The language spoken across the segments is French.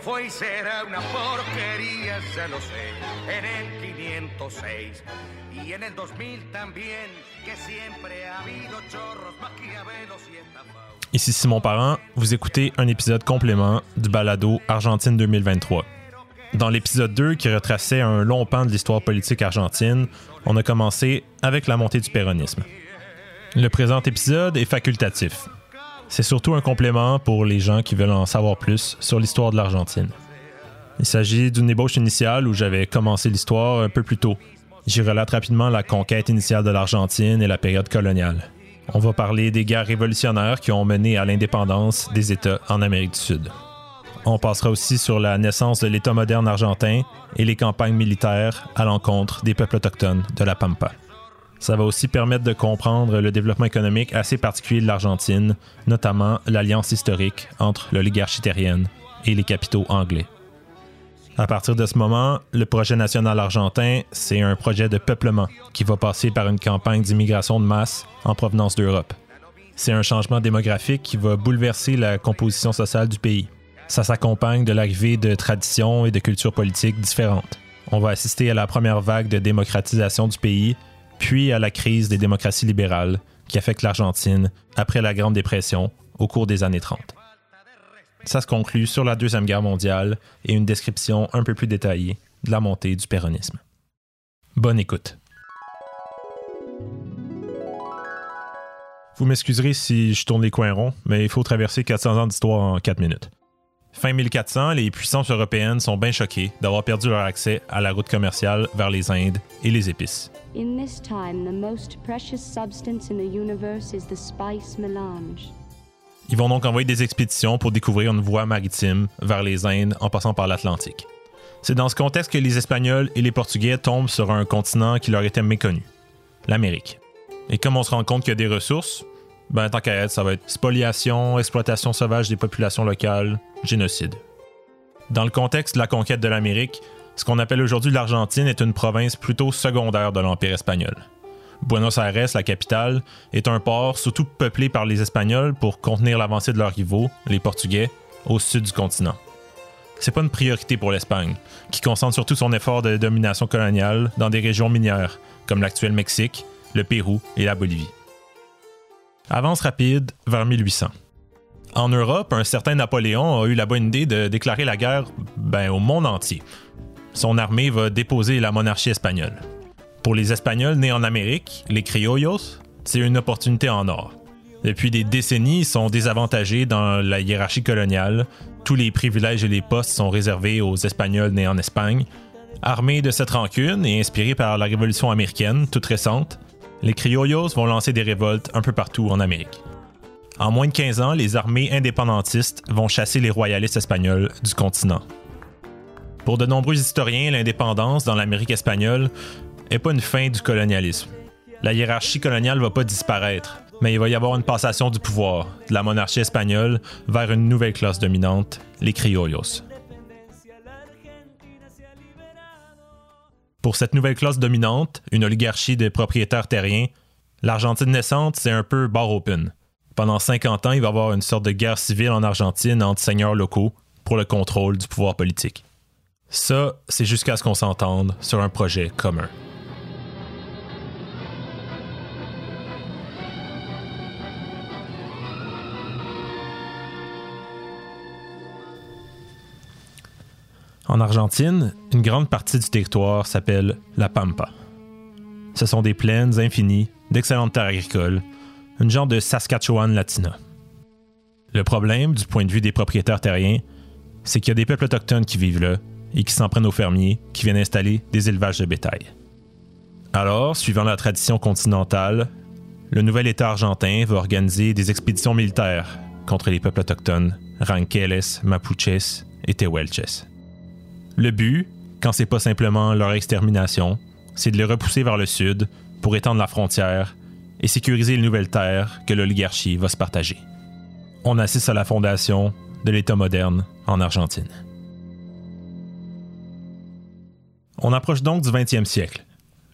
fue y será una porquería, se lo sé, en el 506 y en el 2000 también, que siempre ha habido chorros, maquiavelos y estafados. Ici Simon Parent, vous écoutez un épisode complément du balado Argentine 2023. Dans l'épisode 2, qui retraçait un long pan de l'histoire politique argentine, on a commencé avec la montée du péronisme. Le présent épisode est facultatif. C'est surtout un complément pour les gens qui veulent en savoir plus sur l'histoire de l'Argentine. Il s'agit d'une ébauche initiale où j'avais commencé l'histoire un peu plus tôt. J'y relate rapidement la conquête initiale de l'Argentine et la période coloniale. On va parler des guerres révolutionnaires qui ont mené à l'indépendance des États en Amérique du Sud. On passera aussi sur la naissance de l'État moderne argentin et les campagnes militaires à l'encontre des peuples autochtones de la Pampa. Ça va aussi permettre de comprendre le développement économique assez particulier de l'Argentine, notamment l'alliance historique entre l'oligarchie terrienne et les capitaux anglais. À partir de ce moment, le projet national argentin, c'est un projet de peuplement qui va passer par une campagne d'immigration de masse en provenance d'Europe. C'est un changement démographique qui va bouleverser la composition sociale du pays. Ça s'accompagne de l'arrivée de traditions et de cultures politiques différentes. On va assister à la première vague de démocratisation du pays, puis à la crise des démocraties libérales qui affecte l'Argentine après la Grande Dépression au cours des années 30. Ça se conclut sur la Deuxième Guerre mondiale et une description un peu plus détaillée de la montée du péronisme. Bonne écoute. Vous m'excuserez si je tourne les coins ronds, mais il faut traverser 400 ans d'histoire en 4 minutes. Fin 1400, les puissances européennes sont bien choquées d'avoir perdu leur accès à la route commerciale vers les Indes et les épices. In this time, the most precious substance in the universe is the spice melange. Ils vont donc envoyer des expéditions pour découvrir une voie maritime vers les Indes en passant par l'Atlantique. C'est dans ce contexte que les Espagnols et les Portugais tombent sur un continent qui leur était méconnu, l'Amérique. Et comme on se rend compte qu'il y a des ressources, ben tant qu'à être, ça va être spoliation, exploitation sauvage des populations locales, génocide. Dans le contexte de la conquête de l'Amérique, ce qu'on appelle aujourd'hui l'Argentine est une province plutôt secondaire de l'Empire espagnol. Buenos Aires, la capitale, est un port surtout peuplé par les Espagnols pour contenir l'avancée de leurs rivaux, les Portugais, au sud du continent. C'est pas une priorité pour l'Espagne, qui concentre surtout son effort de domination coloniale dans des régions minières, comme l'actuel Mexique, le Pérou et la Bolivie. Avance rapide vers 1800. En Europe, un certain Napoléon a eu la bonne idée de déclarer la guerre ben, au monde entier. Son armée va déposer la monarchie espagnole. Pour les Espagnols nés en Amérique, les criollos, c'est une opportunité en or. Depuis des décennies, ils sont désavantagés dans la hiérarchie coloniale. Tous les privilèges et les postes sont réservés aux Espagnols nés en Espagne. Armés de cette rancune et inspirés par la Révolution américaine, toute récente, les criollos vont lancer des révoltes un peu partout en Amérique. En moins de 15 ans, les armées indépendantistes vont chasser les royalistes espagnols du continent. Pour de nombreux historiens, l'indépendance dans l'Amérique espagnole n'est pas une fin du colonialisme. La hiérarchie coloniale va pas disparaître, mais il va y avoir une passation du pouvoir de la monarchie espagnole vers une nouvelle classe dominante, les criollos. Pour cette nouvelle classe dominante, une oligarchie de propriétaires terriens, l'Argentine naissante, c'est un peu bar open. Pendant 50 ans, il va y avoir une sorte de guerre civile en Argentine entre seigneurs locaux pour le contrôle du pouvoir politique. Ça, c'est jusqu'à ce qu'on s'entende sur un projet commun. En Argentine, une grande partie du territoire s'appelle la Pampa. Ce sont des plaines infinies, d'excellentes terres agricoles, une genre de Saskatchewan latina. Le problème, du point de vue des propriétaires terriens, c'est qu'il y a des peuples autochtones qui vivent là et qui s'en prennent aux fermiers qui viennent installer des élevages de bétail. Alors, suivant la tradition continentale, le nouvel État argentin va organiser des expéditions militaires contre les peuples autochtones Ranqueles, Mapuches et Tehuelches. Le but, quand c'est pas simplement leur extermination, c'est de les repousser vers le sud pour étendre la frontière et sécuriser les nouvelles terres que l'oligarchie va se partager. On assiste à la fondation de l'État moderne en Argentine. On approche donc du 20e siècle.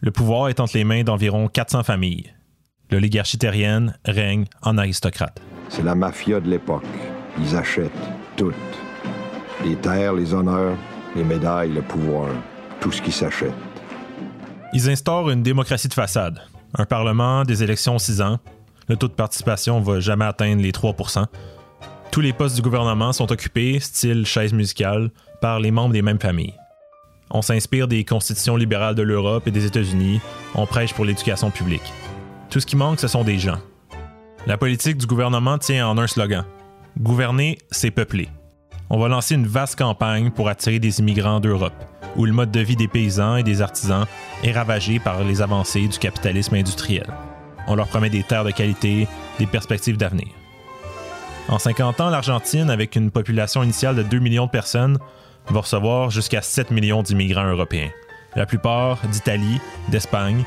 Le pouvoir est entre les mains d'environ 400 familles. L'oligarchie terrienne règne en aristocrate. C'est la mafia de l'époque. Ils achètent tout. Les terres, les honneurs, les médailles, le pouvoir, tout ce qui s'achète. Ils instaurent une démocratie de façade. Un parlement, des élections 6 ans. Le taux de participation va jamais atteindre les 3 Tous les postes du gouvernement sont occupés, style chaise musicale, par les membres des mêmes familles. On s'inspire des constitutions libérales de l'Europe et des États-Unis. On prêche pour l'éducation publique. Tout ce qui manque, ce sont des gens. La politique du gouvernement tient en un slogan. Gouverner, c'est peupler. On va lancer une vaste campagne pour attirer des immigrants d'Europe, où le mode de vie des paysans et des artisans est ravagé par les avancées du capitalisme industriel. On leur promet des terres de qualité, des perspectives d'avenir. En 50 ans, l'Argentine, avec une population initiale de 2 millions de personnes, va recevoir jusqu'à 7 millions d'immigrants européens, la plupart d'Italie, d'Espagne,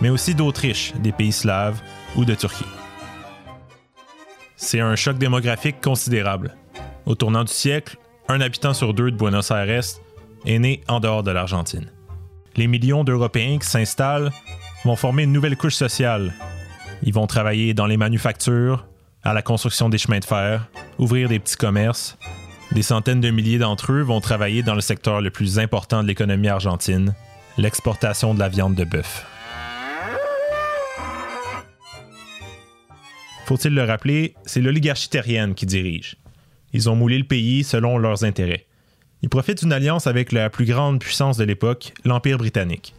mais aussi d'Autriche, des pays slaves ou de Turquie. C'est un choc démographique considérable. Au tournant du siècle, un habitant sur deux de Buenos Aires est né en dehors de l'Argentine. Les millions d'Européens qui s'installent vont former une nouvelle couche sociale. Ils vont travailler dans les manufactures, à la construction des chemins de fer, ouvrir des petits commerces. Des centaines de milliers d'entre eux vont travailler dans le secteur le plus important de l'économie argentine, l'exportation de la viande de bœuf. Faut-il le rappeler, c'est l'oligarchie terrienne qui dirige. Ils ont moulé le pays selon leurs intérêts. Ils profitent d'une alliance avec la plus grande puissance de l'époque, l'Empire britannique.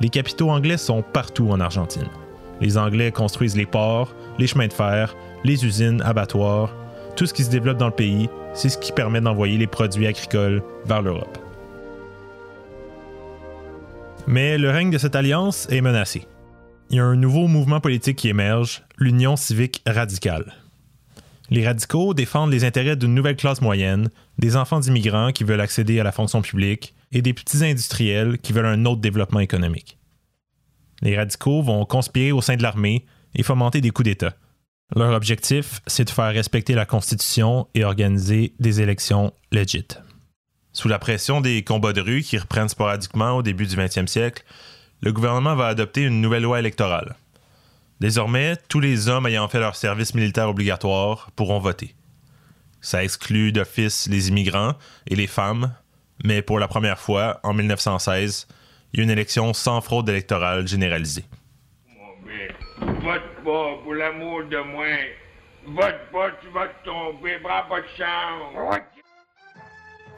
Les capitaux anglais sont partout en Argentine. Les Anglais construisent les ports, les chemins de fer, les usines, abattoirs. Tout ce qui se développe dans le pays, c'est ce qui permet d'envoyer les produits agricoles vers l'Europe. Mais le règne de cette alliance est menacé il y a un nouveau mouvement politique qui émerge, l'Union civique radicale. Les radicaux défendent les intérêts d'une nouvelle classe moyenne, des enfants d'immigrants qui veulent accéder à la fonction publique et des petits industriels qui veulent un autre développement économique. Les radicaux vont conspirer au sein de l'armée et fomenter des coups d'État. Leur objectif, c'est de faire respecter la Constitution et organiser des élections légites. Sous la pression des combats de rue qui reprennent sporadiquement au début du 20e siècle, le gouvernement va adopter une nouvelle loi électorale. Désormais, tous les hommes ayant fait leur service militaire obligatoire pourront voter. Ça exclut d'office les immigrants et les femmes, mais pour la première fois, en 1916, il y a une élection sans fraude électorale généralisée. Vote pas, pour l'amour de moi. Vote pas, tu vas tomber, prends pas de chance.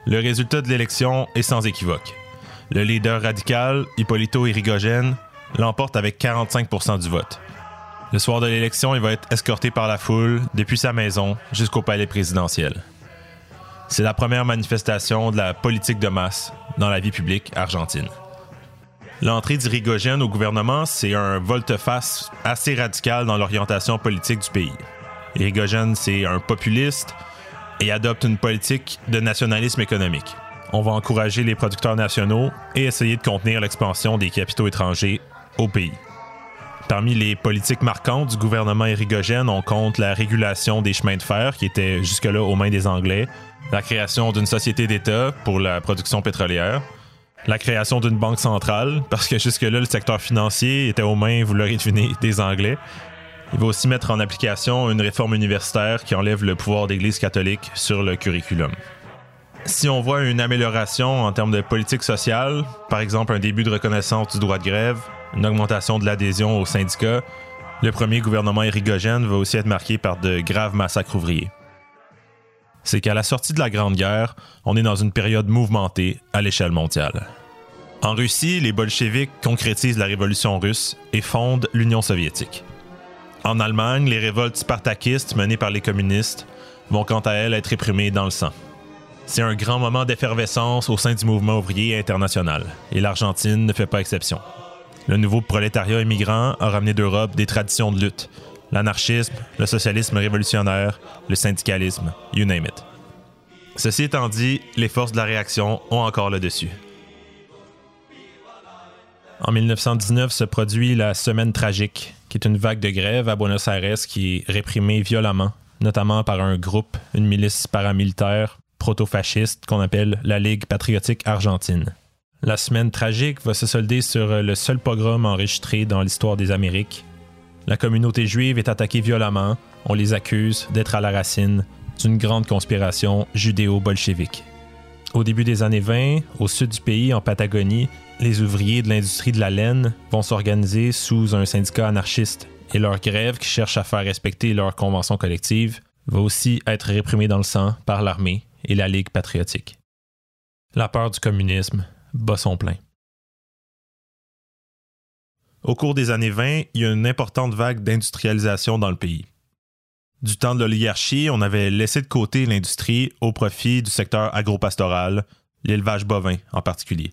Le résultat de l'élection est sans équivoque. Le leader radical, Hippolito Irigoyen, l'emporte avec 45% du vote. Le soir de l'élection, il va être escorté par la foule depuis sa maison jusqu'au palais présidentiel. C'est la première manifestation de la politique de masse dans la vie publique argentine. L'entrée d'Irigoyen au gouvernement, c'est un volte-face assez radical dans l'orientation politique du pays. Irigoyen, c'est un populiste et adopte une politique de nationalisme économique on va encourager les producteurs nationaux et essayer de contenir l'expansion des capitaux étrangers au pays. Parmi les politiques marquantes du gouvernement érigogène, on compte la régulation des chemins de fer, qui était jusque-là aux mains des Anglais, la création d'une société d'État pour la production pétrolière, la création d'une banque centrale, parce que jusque-là, le secteur financier était aux mains, vous l'aurez deviné, des Anglais. Il va aussi mettre en application une réforme universitaire qui enlève le pouvoir d'Église catholique sur le curriculum si on voit une amélioration en termes de politique sociale, par exemple un début de reconnaissance du droit de grève, une augmentation de l'adhésion aux syndicats, le premier gouvernement érigogène va aussi être marqué par de graves massacres ouvriers. C'est qu'à la sortie de la Grande Guerre, on est dans une période mouvementée à l'échelle mondiale. En Russie, les bolcheviks concrétisent la révolution russe et fondent l'Union soviétique. En Allemagne, les révoltes spartakistes menées par les communistes vont quant à elles être réprimées dans le sang. C'est un grand moment d'effervescence au sein du mouvement ouvrier international, et l'Argentine ne fait pas exception. Le nouveau prolétariat immigrant a ramené d'Europe des traditions de lutte, l'anarchisme, le socialisme révolutionnaire, le syndicalisme, you name it. Ceci étant dit, les forces de la réaction ont encore le dessus. En 1919 se produit la Semaine tragique, qui est une vague de grève à Buenos Aires qui est réprimée violemment, notamment par un groupe, une milice paramilitaire, proto-fasciste qu'on appelle la Ligue patriotique argentine. La semaine tragique va se solder sur le seul pogrom enregistré dans l'histoire des Amériques. La communauté juive est attaquée violemment, on les accuse d'être à la racine d'une grande conspiration judéo-bolchevique. Au début des années 20, au sud du pays, en Patagonie, les ouvriers de l'industrie de la laine vont s'organiser sous un syndicat anarchiste et leur grève qui cherche à faire respecter leur convention collective va aussi être réprimée dans le sang par l'armée et la Ligue patriotique. La peur du communisme bat son plein. Au cours des années 20, il y a une importante vague d'industrialisation dans le pays. Du temps de l'oligarchie, on avait laissé de côté l'industrie au profit du secteur agropastoral, l'élevage bovin en particulier.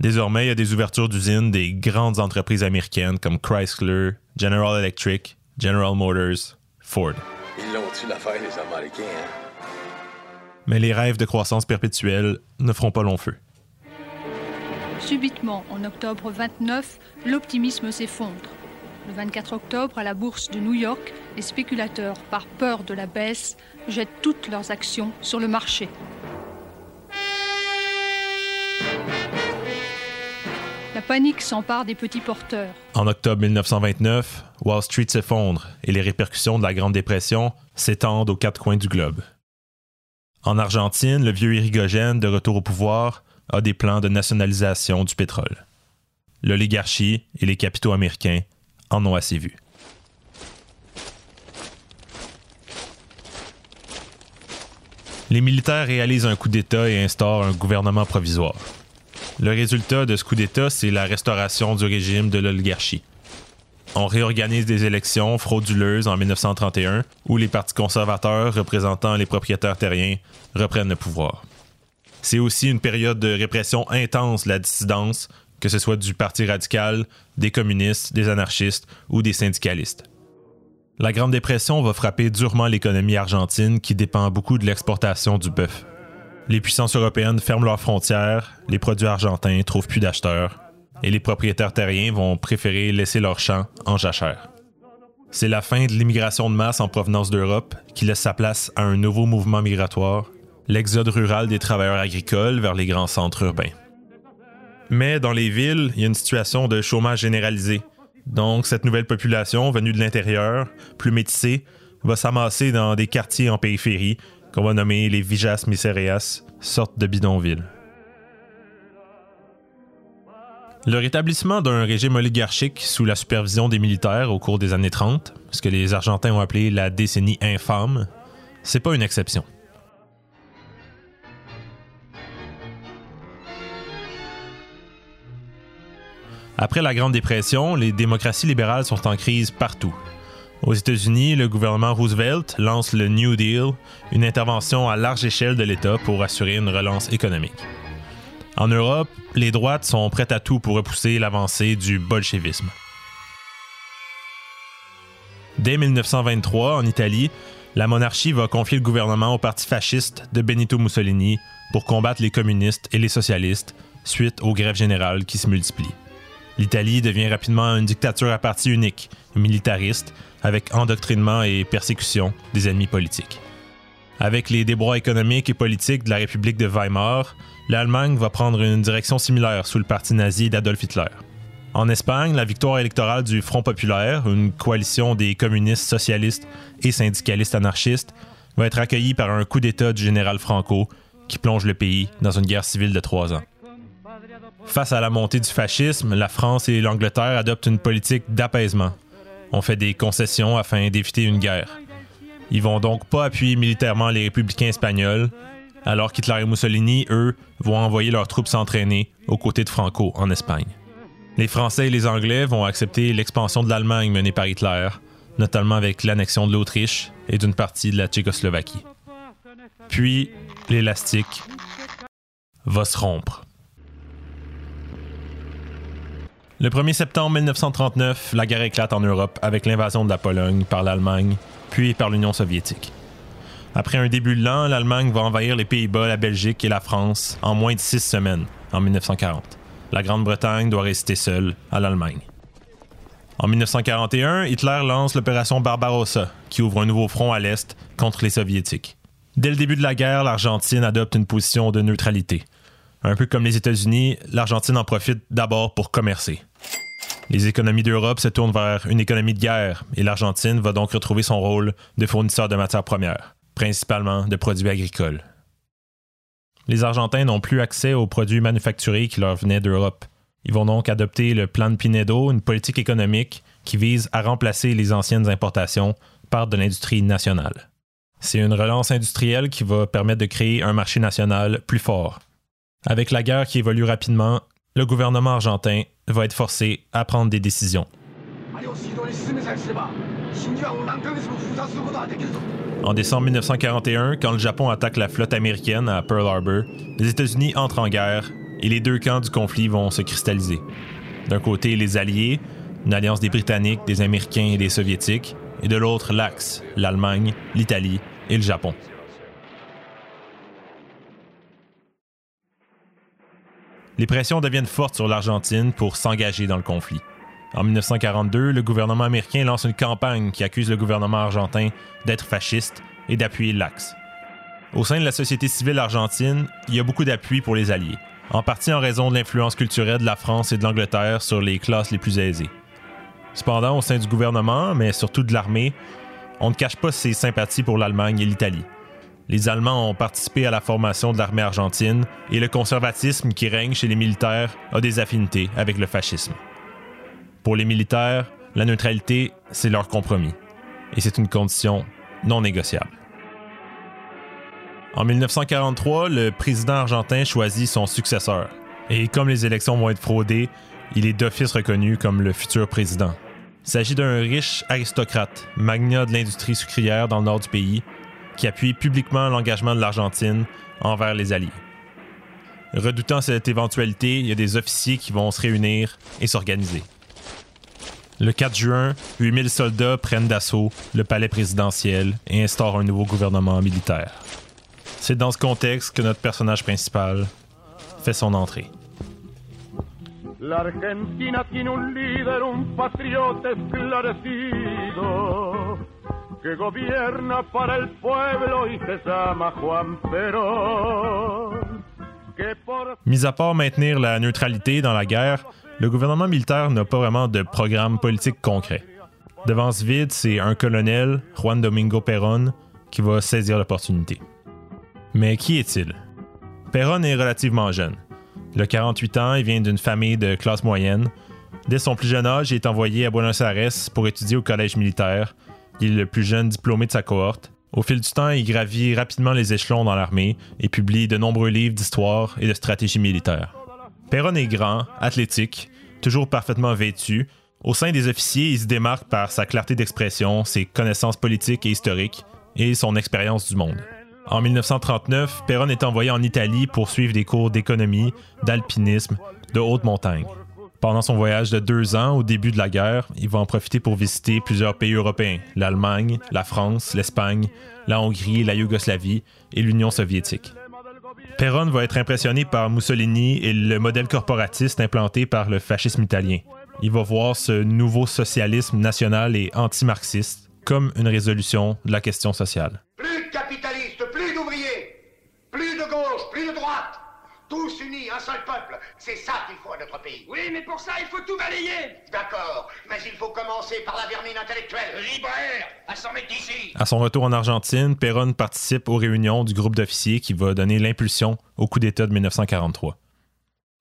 Désormais, il y a des ouvertures d'usines des grandes entreprises américaines comme Chrysler, General Electric, General Motors, Ford. Ils l'ont-tu l'affaire, les Américains, hein? Mais les rêves de croissance perpétuelle ne feront pas long feu. Subitement, en octobre 29, l'optimisme s'effondre. Le 24 octobre, à la bourse de New York, les spéculateurs, par peur de la baisse, jettent toutes leurs actions sur le marché. La panique s'empare des petits porteurs. En octobre 1929, Wall Street s'effondre et les répercussions de la Grande Dépression s'étendent aux quatre coins du globe. En Argentine, le vieux Irigogène, de retour au pouvoir, a des plans de nationalisation du pétrole. L'oligarchie et les capitaux américains en ont assez vu. Les militaires réalisent un coup d'État et instaurent un gouvernement provisoire. Le résultat de ce coup d'État, c'est la restauration du régime de l'oligarchie. On réorganise des élections frauduleuses en 1931 où les partis conservateurs représentant les propriétaires terriens reprennent le pouvoir. C'est aussi une période de répression intense de la dissidence, que ce soit du Parti radical, des communistes, des anarchistes ou des syndicalistes. La Grande Dépression va frapper durement l'économie argentine qui dépend beaucoup de l'exportation du bœuf. Les puissances européennes ferment leurs frontières, les produits argentins trouvent plus d'acheteurs, et les propriétaires terriens vont préférer laisser leurs champs en jachère. C'est la fin de l'immigration de masse en provenance d'Europe qui laisse sa place à un nouveau mouvement migratoire, l'exode rural des travailleurs agricoles vers les grands centres urbains. Mais dans les villes, il y a une situation de chômage généralisé, donc, cette nouvelle population venue de l'intérieur, plus métissée, va s'amasser dans des quartiers en périphérie qu'on va nommer les Vijas Misereas, sorte de bidonvilles. Le rétablissement d'un régime oligarchique sous la supervision des militaires au cours des années 30, ce que les Argentins ont appelé la décennie infâme, c'est pas une exception. Après la Grande Dépression, les démocraties libérales sont en crise partout. Aux États-Unis, le gouvernement Roosevelt lance le New Deal, une intervention à large échelle de l'État pour assurer une relance économique. En Europe, les droites sont prêtes à tout pour repousser l'avancée du bolchevisme. Dès 1923, en Italie, la monarchie va confier le gouvernement au parti fasciste de Benito Mussolini pour combattre les communistes et les socialistes suite aux grèves générales qui se multiplient. L'Italie devient rapidement une dictature à parti unique, militariste, avec endoctrinement et persécution des ennemis politiques. Avec les débrois économiques et politiques de la République de Weimar, l'Allemagne va prendre une direction similaire sous le parti nazi d'Adolf Hitler. En Espagne, la victoire électorale du Front populaire, une coalition des communistes socialistes et syndicalistes anarchistes, va être accueillie par un coup d'État du général Franco qui plonge le pays dans une guerre civile de trois ans. Face à la montée du fascisme, la France et l'Angleterre adoptent une politique d'apaisement. On fait des concessions afin d'éviter une guerre. Ils vont donc pas appuyer militairement les républicains espagnols, alors qu'Hitler et Mussolini, eux, vont envoyer leurs troupes s'entraîner aux côtés de Franco en Espagne. Les Français et les Anglais vont accepter l'expansion de l'Allemagne menée par Hitler, notamment avec l'annexion de l'Autriche et d'une partie de la Tchécoslovaquie. Puis, l'élastique va se rompre. Le 1er septembre 1939, la guerre éclate en Europe avec l'invasion de la Pologne par l'Allemagne, puis par l'Union soviétique. Après un début lent, l'Allemagne va envahir les Pays-Bas, la Belgique et la France en moins de six semaines, en 1940. La Grande-Bretagne doit rester seule à l'Allemagne. En 1941, Hitler lance l'opération Barbarossa, qui ouvre un nouveau front à l'Est contre les Soviétiques. Dès le début de la guerre, l'Argentine adopte une position de neutralité. Un peu comme les États-Unis, l'Argentine en profite d'abord pour commercer. Les économies d'Europe se tournent vers une économie de guerre et l'Argentine va donc retrouver son rôle de fournisseur de matières premières. principalement de produits agricoles. Les Argentins n'ont plus accès aux produits manufacturés qui leur venaient d'Europe. Ils vont donc adopter le plan de Pinedo, une politique économique qui vise à remplacer les anciennes importations par de l'industrie nationale. C'est une relance industrielle qui va permettre de créer un marché national plus fort. Avec la guerre qui évolue rapidement, le gouvernement argentin va être forcé à prendre des décisions. En décembre 1941, quand le Japon attaque la flotte américaine à Pearl Harbor, les États-Unis entrent en guerre et les deux camps du conflit vont se cristalliser. D'un côté, les Alliés, une alliance des Britanniques, des Américains et des Soviétiques, et de l'autre, l'Axe, l'Allemagne, l'Italie et le Japon. Les pressions deviennent fortes sur l'Argentine pour s'engager dans le conflit. En 1942, le gouvernement américain lance une campagne qui accuse le gouvernement argentin d'être fasciste et d'appuyer l'Axe. Au sein de la société civile argentine, il y a beaucoup d'appui pour les Alliés, en partie en raison de l'influence culturelle de la France et de l'Angleterre sur les classes les plus aisées. Cependant, au sein du gouvernement, mais surtout de l'armée, on ne cache pas ses sympathies pour l'Allemagne et l'Italie. Les Allemands ont participé à la formation de l'armée argentine et le conservatisme qui règne chez les militaires a des affinités avec le fascisme. Pour les militaires, la neutralité, c'est leur compromis. Et c'est une condition non négociable. En 1943, le président argentin choisit son successeur. Et comme les élections vont être fraudées, il est d'office reconnu comme le futur président. Il s'agit d'un riche aristocrate, magnat de l'industrie sucrière dans le nord du pays, qui appuie publiquement l'engagement de l'Argentine envers les Alliés. Redoutant cette éventualité, il y a des officiers qui vont se réunir et s'organiser. Le 4 juin, 8000 soldats prennent d'assaut le palais présidentiel et instaurent un nouveau gouvernement militaire. C'est dans ce contexte que notre personnage principal fait son entrée. La Argentina tiene un líder, un patriota esclarecido, que gobierna para se Juan Perón. Mis à part maintenir la neutralité dans la guerre, le gouvernement militaire n'a pas vraiment de programme politique concret. Devant ce vide, c'est un colonel, Juan Domingo Perón, qui va saisir l'opportunité. Mais qui est-il? Perón est relativement jeune. Il a 48 ans et vient d'une famille de classe moyenne. Dès son plus jeune âge, il est envoyé à Buenos Aires pour étudier au collège militaire. Il est le plus jeune diplômé de sa cohorte. Au fil du temps, il gravit rapidement les échelons dans l'armée et publie de nombreux livres d'histoire et de stratégie militaire. Perron est grand, athlétique, toujours parfaitement vêtu. Au sein des officiers, il se démarque par sa clarté d'expression, ses connaissances politiques et historiques et son expérience du monde. En 1939, Perron est envoyé en Italie pour suivre des cours d'économie, d'alpinisme, de haute montagne. Pendant son voyage de deux ans, au début de la guerre, il va en profiter pour visiter plusieurs pays européens, l'Allemagne, la France, l'Espagne, la Hongrie, la Yougoslavie et l'Union soviétique. Perron va être impressionné par Mussolini et le modèle corporatiste implanté par le fascisme italien. Il va voir ce nouveau socialisme national et anti-marxiste comme une résolution de la question sociale d'ouvriers, plus de gauche, plus de droite. Tous unis, un seul peuple. C'est ça qu'il faut à notre pays. Oui, mais pour ça, il faut tout balayer. D'accord, mais il faut commencer par la vermine intellectuelle. Libraire, à s'en mettre ici. À son retour en Argentine, Perron participe aux réunions du groupe d'officiers qui va donner l'impulsion au coup d'État de 1943.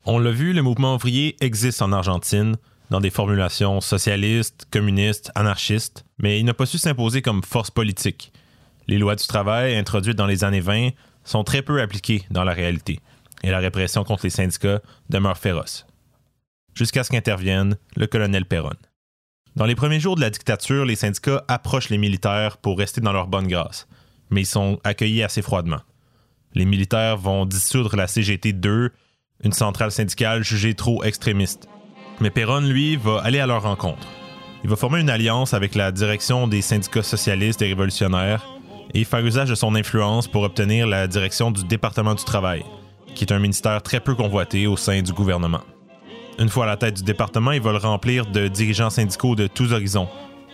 On l'a vu, le mouvement ouvrier existe en Argentine, dans des formulations socialistes, communistes, anarchistes, mais il n'a pas su s'imposer comme force politique. Les lois du travail, introduites dans les années 20, sont très peu appliquées dans la réalité, et la répression contre les syndicats demeure féroce. Jusqu'à ce qu'intervienne le colonel Perron. Dans les premiers jours de la dictature, les syndicats approchent les militaires pour rester dans leur bonne grâce, mais ils sont accueillis assez froidement. Les militaires vont dissoudre la CGT 2, une centrale syndicale jugée trop extrémiste. Mais Perron, lui, va aller à leur rencontre. Il va former une alliance avec la direction des syndicats socialistes et révolutionnaires et faire usage de son influence pour obtenir la direction du département du travail, qui est un ministère très peu convoité au sein du gouvernement. Une fois à la tête du département, il va le remplir de dirigeants syndicaux de tous horizons,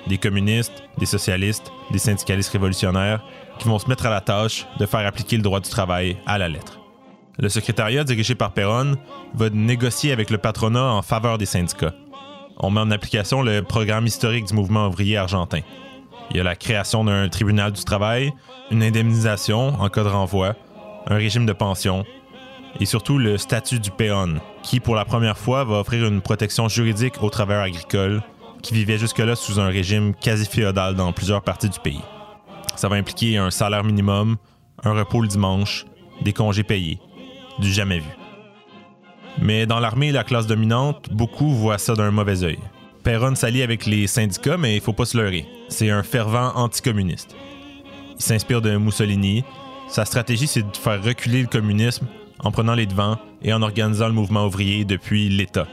des communistes, des socialistes, des syndicalistes révolutionnaires, qui vont se mettre à la tâche de faire appliquer le droit du travail à la lettre. Le secrétariat dirigé par Perron va négocier avec le patronat en faveur des syndicats. On met en application le programme historique du mouvement ouvrier argentin. Il y a la création d'un tribunal du travail, une indemnisation en cas de renvoi, un régime de pension et surtout le statut du péon, qui pour la première fois va offrir une protection juridique aux travailleurs agricoles qui vivaient jusque-là sous un régime quasi féodal dans plusieurs parties du pays. Ça va impliquer un salaire minimum, un repos le dimanche, des congés payés, du jamais vu. Mais dans l'armée et la classe dominante, beaucoup voient ça d'un mauvais œil. Perron s'allie avec les syndicats, mais il faut pas se leurrer. C'est un fervent anticommuniste. Il s'inspire de Mussolini. Sa stratégie, c'est de faire reculer le communisme en prenant les devants et en organisant le mouvement ouvrier depuis l'État.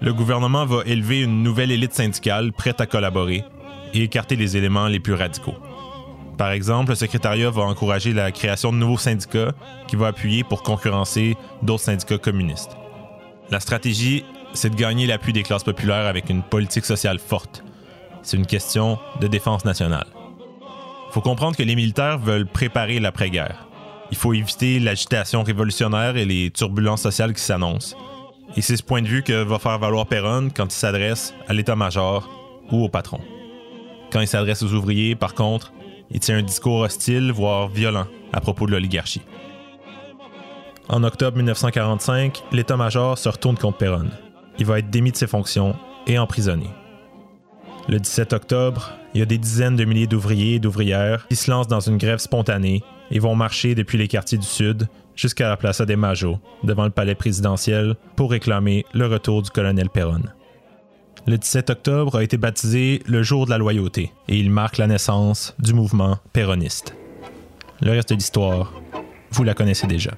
Le gouvernement va élever une nouvelle élite syndicale prête à collaborer et écarter les éléments les plus radicaux. Par exemple, le secrétariat va encourager la création de nouveaux syndicats qui va appuyer pour concurrencer d'autres syndicats communistes. La stratégie, c'est de gagner l'appui des classes populaires avec une politique sociale forte. C'est une question de défense nationale. Il faut comprendre que les militaires veulent préparer l'après-guerre. Il faut éviter l'agitation révolutionnaire et les turbulences sociales qui s'annoncent. Et c'est ce point de vue que va faire valoir Perron quand il s'adresse à l'état-major ou au patron. Quand il s'adresse aux ouvriers, par contre, il tient un discours hostile, voire violent, à propos de l'oligarchie. En octobre 1945, l'état-major se retourne contre Perron. Il va être démis de ses fonctions et emprisonné. Le 17 octobre, il y a des dizaines de milliers d'ouvriers et d'ouvrières qui se lancent dans une grève spontanée et vont marcher depuis les quartiers du Sud jusqu'à la Plaza de Majo, devant le palais présidentiel, pour réclamer le retour du colonel Perron. Le 17 octobre a été baptisé le jour de la loyauté et il marque la naissance du mouvement péroniste. Le reste de l'histoire, vous la connaissez déjà.